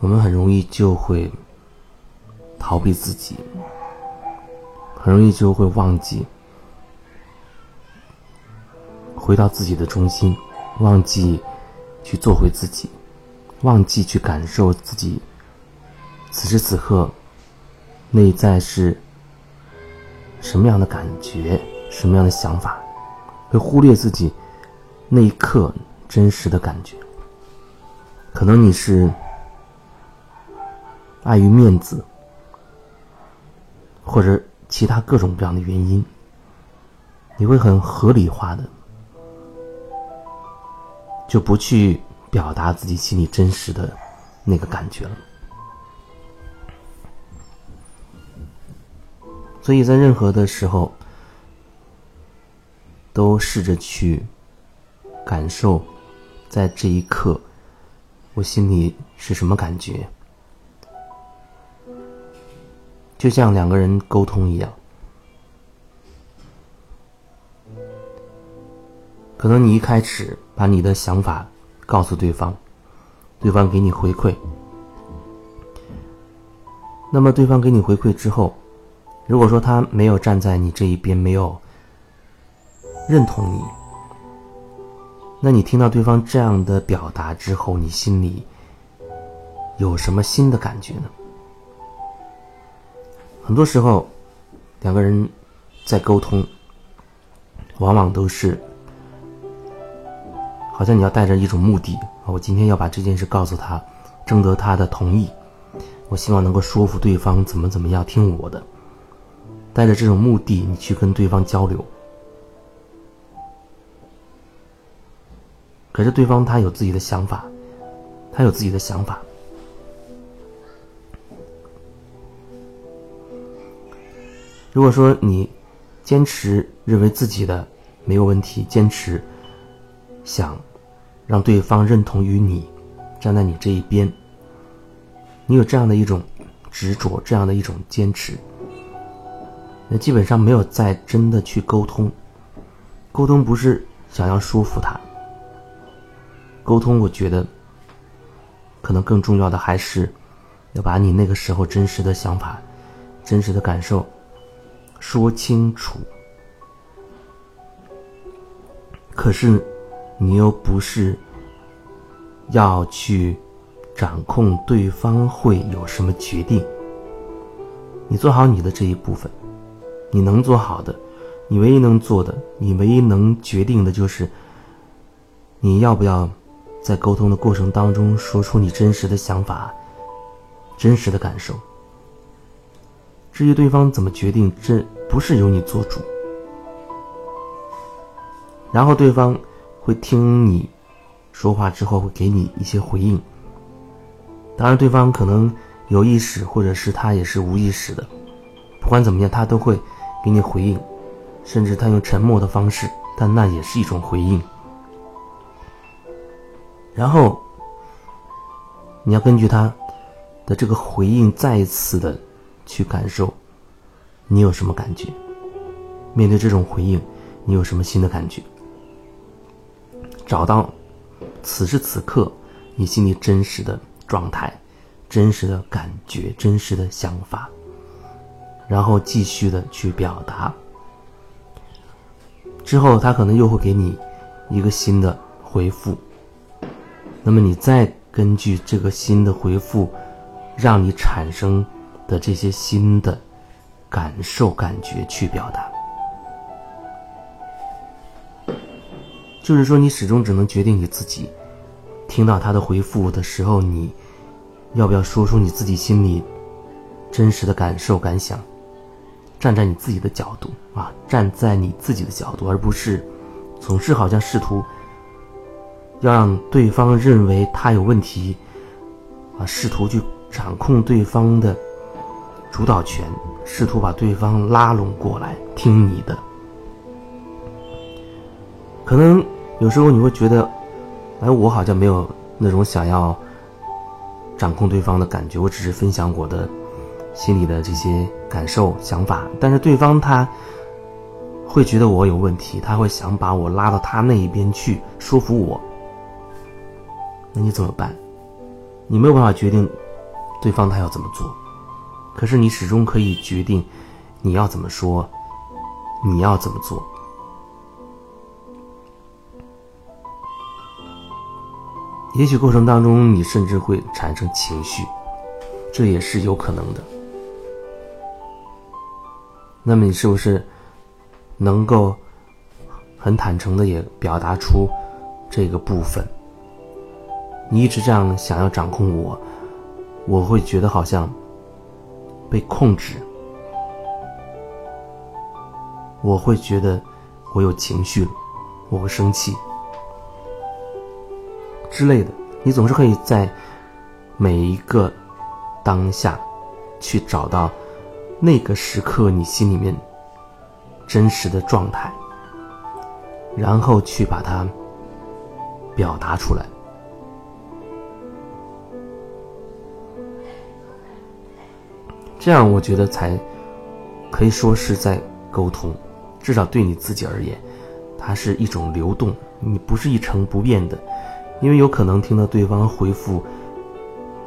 我们很容易就会逃避自己，很容易就会忘记回到自己的中心，忘记去做回自己，忘记去感受自己此时此刻内在是什么样的感觉，什么样的想法，会忽略自己那一刻真实的感觉。可能你是。碍于面子，或者其他各种各样的原因，你会很合理化的，就不去表达自己心里真实的那个感觉了。所以在任何的时候，都试着去感受，在这一刻，我心里是什么感觉。就像两个人沟通一样，可能你一开始把你的想法告诉对方，对方给你回馈，那么对方给你回馈之后，如果说他没有站在你这一边，没有认同你，那你听到对方这样的表达之后，你心里有什么新的感觉呢？很多时候，两个人在沟通，往往都是好像你要带着一种目的我今天要把这件事告诉他，征得他的同意，我希望能够说服对方怎么怎么样听我的，带着这种目的你去跟对方交流，可是对方他有自己的想法，他有自己的想法。如果说你坚持认为自己的没有问题，坚持想让对方认同于你，站在你这一边，你有这样的一种执着，这样的一种坚持，那基本上没有再真的去沟通。沟通不是想要说服他，沟通我觉得可能更重要的还是要把你那个时候真实的想法、真实的感受。说清楚，可是你又不是要去掌控对方会有什么决定。你做好你的这一部分，你能做好的，你唯一能做的，你唯一能决定的就是你要不要在沟通的过程当中说出你真实的想法、真实的感受。至于对方怎么决定，这不是由你做主。然后对方会听你说话之后，会给你一些回应。当然，对方可能有意识，或者是他也是无意识的。不管怎么样，他都会给你回应，甚至他用沉默的方式，但那也是一种回应。然后你要根据他的这个回应，再一次的。去感受，你有什么感觉？面对这种回应，你有什么新的感觉？找到此时此刻你心里真实的状态、真实的感觉、真实的想法，然后继续的去表达。之后他可能又会给你一个新的回复，那么你再根据这个新的回复，让你产生。的这些新的感受、感觉去表达，就是说，你始终只能决定你自己。听到他的回复的时候，你要不要说出你自己心里真实的感受、感想？站在你自己的角度啊，站在你自己的角度，而不是总是好像试图要让对方认为他有问题啊，试图去掌控对方的。主导权，试图把对方拉拢过来听你的。可能有时候你会觉得，哎，我好像没有那种想要掌控对方的感觉，我只是分享我的心里的这些感受、想法。但是对方他会觉得我有问题，他会想把我拉到他那一边去说服我。那你怎么办？你没有办法决定对方他要怎么做，可是你始终可以决定你要怎么说，你要怎么做。也许过程当中你甚至会产生情绪，这也是有可能的。那么你是不是能够很坦诚的也表达出这个部分？你一直这样想要掌控我，我会觉得好像被控制，我会觉得我有情绪了，我会生气。之类的，你总是可以在每一个当下去找到那个时刻你心里面真实的状态，然后去把它表达出来。这样，我觉得才可以说是在沟通，至少对你自己而言，它是一种流动，你不是一成不变的。因为有可能听到对方回复，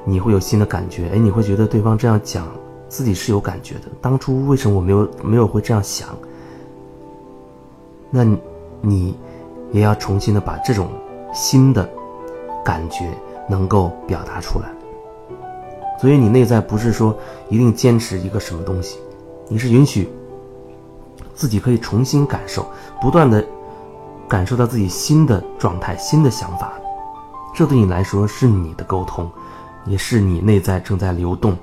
你会有新的感觉，哎，你会觉得对方这样讲，自己是有感觉的。当初为什么我没有没有会这样想？那你也要重新的把这种新的感觉能够表达出来。所以你内在不是说一定坚持一个什么东西，你是允许自己可以重新感受，不断的感受到自己新的状态、新的想法。这对你来说是你的沟通，也是你内在正在流动、